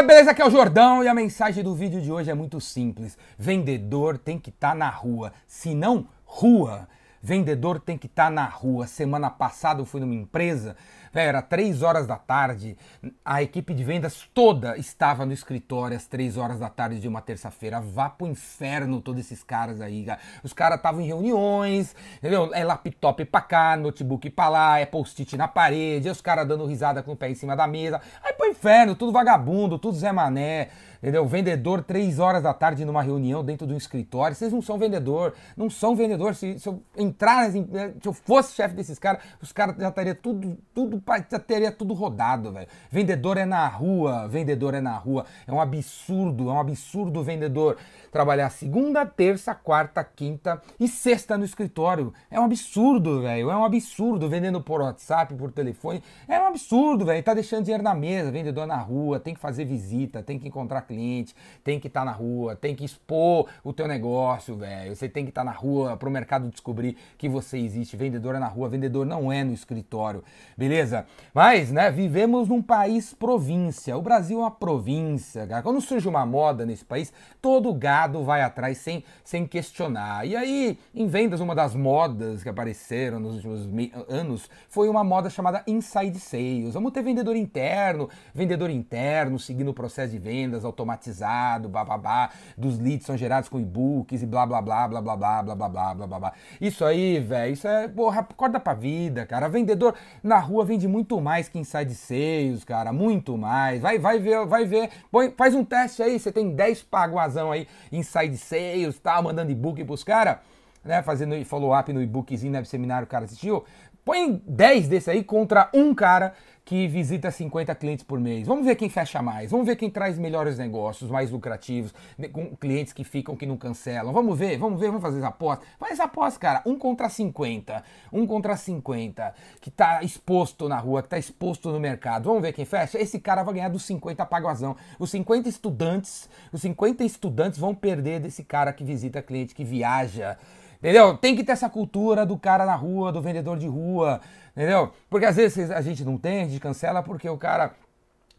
galera, beleza? Aqui é o Jordão e a mensagem do vídeo de hoje é muito simples. Vendedor tem que estar tá na rua, se não, rua. Vendedor tem que estar tá na rua. Semana passada eu fui numa empresa, era três horas da tarde, a equipe de vendas toda estava no escritório às três horas da tarde de uma terça-feira. Vá pro inferno todos esses caras aí, cara. Os caras estavam em reuniões, entendeu? É laptop pra cá, notebook pra lá, é post-it na parede, é os caras dando risada com o pé em cima da mesa. Aí pro inferno, tudo vagabundo, tudo Zé Mané. Entendeu? Vendedor, três horas da tarde numa reunião dentro de um escritório. Vocês não são vendedor, não são vendedor. Se, se eu entrar, se eu fosse chefe desses caras, os caras já teria tudo, tudo, já teria tudo rodado, velho. Vendedor é na rua, vendedor é na rua. É um absurdo, é um absurdo vendedor trabalhar segunda, terça, quarta, quinta e sexta no escritório. É um absurdo, velho. É um absurdo vendendo por WhatsApp, por telefone. É um absurdo, velho. Tá deixando dinheiro na mesa, vendedor na rua, tem que fazer visita, tem que encontrar cliente, tem que estar tá na rua, tem que expor o teu negócio, velho. Você tem que estar tá na rua para o mercado descobrir que você existe. Vendedor é na rua, vendedor não é no escritório, beleza? Mas, né, vivemos num país província. O Brasil é uma província, cara. Quando surge uma moda nesse país, todo gado vai atrás sem, sem questionar. E aí, em vendas, uma das modas que apareceram nos últimos anos foi uma moda chamada inside sales. Vamos ter vendedor interno, vendedor interno seguindo o processo de vendas, automatizado, bababá, dos leads são gerados com e-books e blá blá blá blá blá blá blá blá blá blá blá. Isso aí, velho, isso é, porra, acorda pra vida, cara. Vendedor na rua vende muito mais que inside sales, cara, muito mais. Vai, vai ver, vai ver. Põe, faz um teste aí, você tem 10 paguazão aí, inside sales, tá, mandando e-book pros caras, né, fazendo follow-up no e-bookzinho, né, seminário o cara assistiu. Põe 10 desse aí contra um cara que visita 50 clientes por mês. Vamos ver quem fecha mais, vamos ver quem traz melhores negócios, mais lucrativos, com clientes que ficam, que não cancelam. Vamos ver, vamos ver, vamos fazer essa aposta. Faz aposta, cara. Um contra 50, um contra 50, que está exposto na rua, que está exposto no mercado. Vamos ver quem fecha? Esse cara vai ganhar dos 50 paguazão. Os 50 estudantes, os 50 estudantes vão perder desse cara que visita cliente, que viaja Entendeu? Tem que ter essa cultura do cara na rua, do vendedor de rua, entendeu? Porque às vezes a gente não tem, a gente cancela porque o cara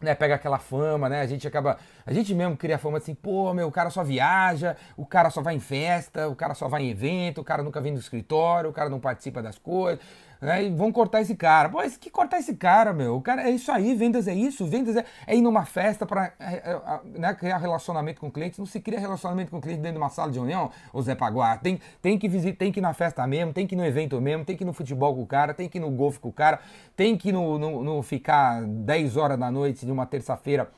né, pega aquela fama, né? A gente acaba. A gente mesmo cria fama assim, pô, meu, o cara só viaja, o cara só vai em festa, o cara só vai em evento, o cara nunca vem do escritório, o cara não participa das coisas né? E vão cortar esse cara. Pô, que cortar esse cara, meu? O cara é isso aí, vendas é isso, vendas é, é ir numa festa para é, é, né, criar relacionamento com clientes. Não se cria relacionamento com o cliente dentro de uma sala de união, o Zé Paguá. Tem, tem que visitar, tem que ir na festa mesmo, tem que ir no evento mesmo, tem que ir no futebol com o cara, tem que ir no golfe com o cara, tem que ir no, no, no ficar 10 horas da noite de uma terça-feira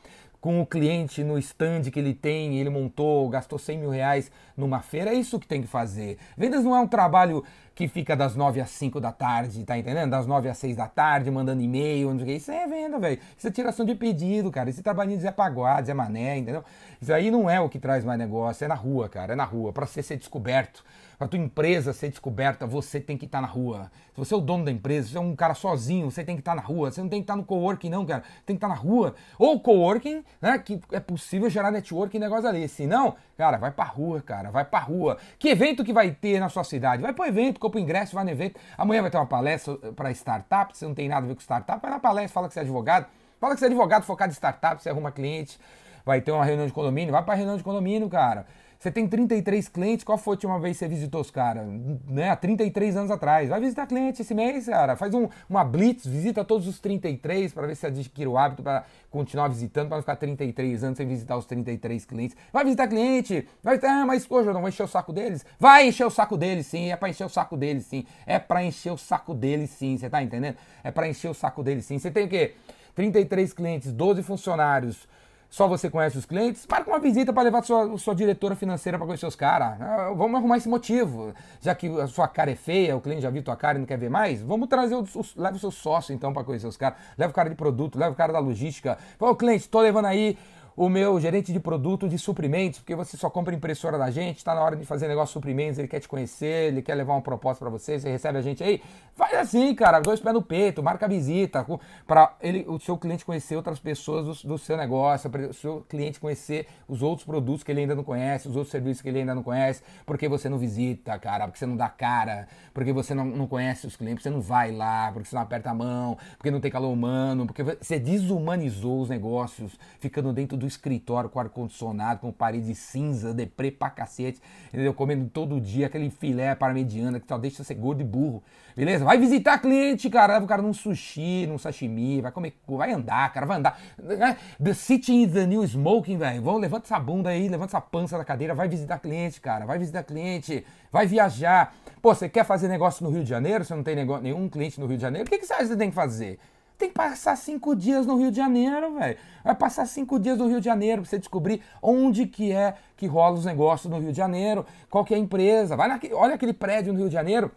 com o cliente no stand que ele tem, ele montou, gastou 100 mil reais numa feira, é isso que tem que fazer. Vendas não é um trabalho que fica das 9 às 5 da tarde, tá entendendo? Das 9 às 6 da tarde, mandando e-mail, não sei o que. Isso é venda, velho. Isso é tiração de pedido, cara. Esse trabalhinho de Zé Paguá, Zé Mané, entendeu? Isso aí não é o que traz mais negócio, é na rua, cara. É na rua. Pra você ser descoberto, pra tua empresa ser descoberta, você tem que estar tá na rua. Se você é o dono da empresa, se você é um cara sozinho, você tem que estar tá na rua. Você não tem que estar tá no coworking, não, cara. Tem que estar tá na rua. Ou coworking, né? Que é possível gerar networking e negócio ali. Se não, cara, vai pra rua, cara. Vai pra rua. Que evento que vai ter na sua cidade? Vai pro evento, compra o ingresso, vai no evento. Amanhã vai ter uma palestra para startup. Você não tem nada a ver com startup, vai na palestra, fala que você é advogado. Fala que você é advogado focado em startup, você arruma cliente. Vai ter uma reunião de condomínio, vai pra reunião de condomínio, cara. Você tem 33 clientes, qual foi a última vez que você visitou os caras? Né? Há 33 anos atrás. Vai visitar cliente esse mês, cara. Faz um, uma blitz, visita todos os 33 para ver se adquire o hábito para continuar visitando, para não ficar 33 anos sem visitar os 33 clientes. Vai visitar cliente, vai visitar, ah, mas hoje eu não vou encher o saco deles. Vai encher o saco deles sim, é para encher o saco deles sim. É para encher o saco deles sim, você tá entendendo? É para encher o saco deles sim. Você tem o quê? 33 clientes, 12 funcionários, só você conhece os clientes, com uma visita para levar sua, sua diretora financeira para conhecer os caras. Ah, vamos arrumar esse motivo. Já que a sua cara é feia, o cliente já viu tua cara e não quer ver mais, vamos trazer o leva o seu sócio então para conhecer os caras. Leva o cara de produto, leva o cara da logística. Fala, cliente, estou levando aí o meu gerente de produto de suprimentos, porque você só compra impressora da gente, está na hora de fazer negócio de suprimentos, ele quer te conhecer, ele quer levar uma proposta para você, você recebe a gente aí. Faz assim, cara, dois pés no peito, marca visita, para ele, o seu cliente conhecer outras pessoas do, do seu negócio, para o seu cliente conhecer os outros produtos que ele ainda não conhece, os outros serviços que ele ainda não conhece, porque você não visita, cara, porque você não dá cara, porque você não, não conhece os clientes, você não vai lá, porque você não aperta a mão, porque não tem calor humano, porque você desumanizou os negócios, ficando dentro do do escritório com ar-condicionado, com parede cinza, deprê pra cacete, entendeu? Comendo todo dia aquele filé parmegiana que só deixa você gordo e burro, beleza? Vai visitar cliente, cara, leva o cara num sushi, num sashimi, vai comer, vai andar, cara, vai andar. Né? The sitting is the new smoking, velho. Levanta essa bunda aí, levanta essa pança da cadeira, vai visitar cliente, cara, vai visitar cliente, vai viajar. Pô, você quer fazer negócio no Rio de Janeiro, você não tem nenhum cliente no Rio de Janeiro, o que, que você acha que você tem que fazer? Tem que passar cinco dias no Rio de Janeiro, velho. Vai passar cinco dias no Rio de Janeiro pra você descobrir onde que é que rola os negócios no Rio de Janeiro, qual que é a empresa. Vai naquele, olha aquele prédio no Rio de Janeiro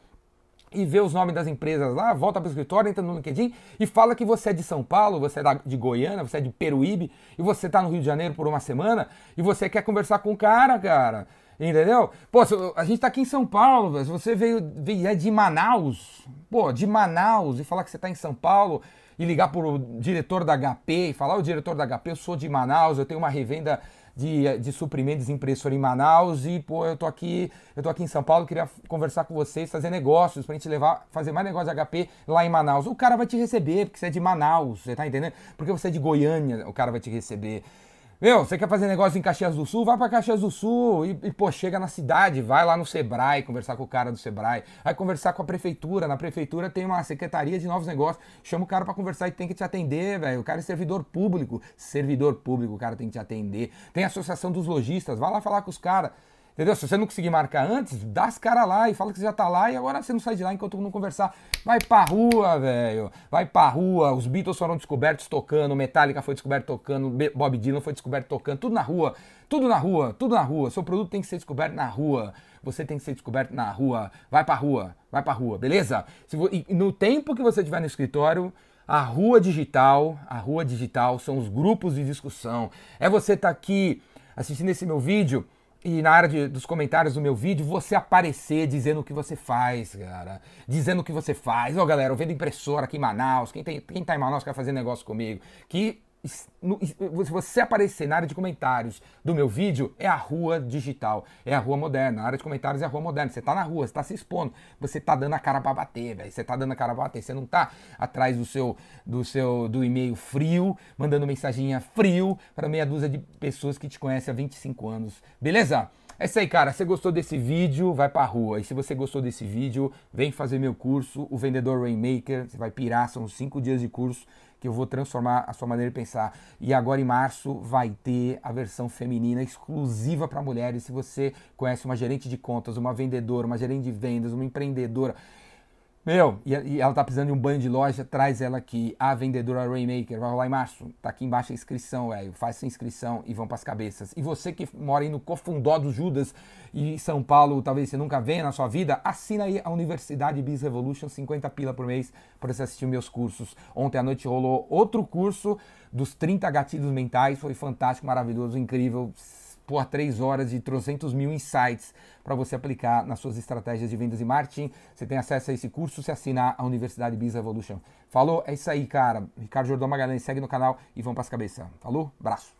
e vê os nomes das empresas lá, volta para o escritório, entra no LinkedIn e fala que você é de São Paulo, você é de Goiânia, você é de Peruíbe e você está no Rio de Janeiro por uma semana e você quer conversar com o cara, cara. Entendeu? Pô, a gente tá aqui em São Paulo, se você veio, veio é de Manaus, pô, de Manaus e falar que você tá em São Paulo e ligar pro diretor da HP e falar, o diretor da HP, eu sou de Manaus, eu tenho uma revenda de, de suprimentos impressora em Manaus e, pô, eu tô aqui, eu tô aqui em São Paulo, queria conversar com vocês, fazer negócios pra gente levar, fazer mais negócio de HP lá em Manaus. O cara vai te receber, porque você é de Manaus, você tá entendendo? Porque você é de Goiânia, o cara vai te receber. Meu, você quer fazer negócio em Caxias do Sul? Vai para Caxias do Sul e, e, pô, chega na cidade, vai lá no Sebrae conversar com o cara do Sebrae, vai conversar com a prefeitura. Na prefeitura tem uma secretaria de novos negócios, chama o cara para conversar e tem que te atender, velho. O cara é servidor público, servidor público, o cara tem que te atender. Tem a associação dos lojistas, vai lá falar com os caras. Entendeu? Se você não conseguir marcar antes, dá as caras lá e fala que você já tá lá e agora você não sai de lá enquanto não conversar. Vai pra rua, velho. Vai pra rua. Os Beatles foram descobertos tocando, Metallica foi descoberto tocando, Bob Dylan foi descoberto tocando, tudo na rua. Tudo na rua, tudo na rua. Seu produto tem que ser descoberto na rua. Você tem que ser descoberto na rua. Vai pra rua, vai pra rua, beleza? E no tempo que você estiver no escritório, a rua digital, a rua digital são os grupos de discussão. É você estar tá aqui assistindo esse meu vídeo e na área de, dos comentários do meu vídeo, você aparecer dizendo o que você faz, cara. Dizendo o que você faz. Ó, oh, galera, eu vendo impressora aqui em Manaus. Quem, tem, quem tá em Manaus quer fazer negócio comigo. Que se você aparecer na área de comentários do meu vídeo, é a rua digital, é a rua moderna. A área de comentários é a rua moderna. Você tá na rua, você tá se expondo, você tá dando a cara para bater, velho. Você tá dando a cara pra bater. Você não tá atrás do seu do seu do e-mail frio, mandando mensaginha frio para meia dúzia de pessoas que te conhecem há 25 anos. Beleza? É isso aí, cara. Se gostou desse vídeo, vai pra rua. E se você gostou desse vídeo, vem fazer meu curso, o Vendedor Rainmaker. Você vai pirar, são cinco dias de curso que eu vou transformar a sua maneira de pensar. E agora em março vai ter a versão feminina exclusiva para mulheres. Se você conhece uma gerente de contas, uma vendedora, uma gerente de vendas, uma empreendedora, meu, e, e, ela tá precisando de um banho de loja, traz ela aqui, a vendedora Rainmaker, vai rolar em março. Tá aqui embaixo a inscrição, velho. Faz sua inscrição e vão pras cabeças. E você que mora aí no Cofundó dos Judas e São Paulo, talvez você nunca venha na sua vida, assina aí a Universidade Biz Revolution, 50 pila por mês, para você assistir meus cursos. Ontem à noite rolou outro curso dos 30 gatilhos mentais, foi fantástico, maravilhoso, incrível por três horas de trocentos mil insights para você aplicar nas suas estratégias de vendas e marketing. Você tem acesso a esse curso se assinar a Universidade Biz Evolution. Falou? É isso aí, cara. Ricardo Jordão Magalhães, segue no canal e vamos para as cabeças. Falou? Braço.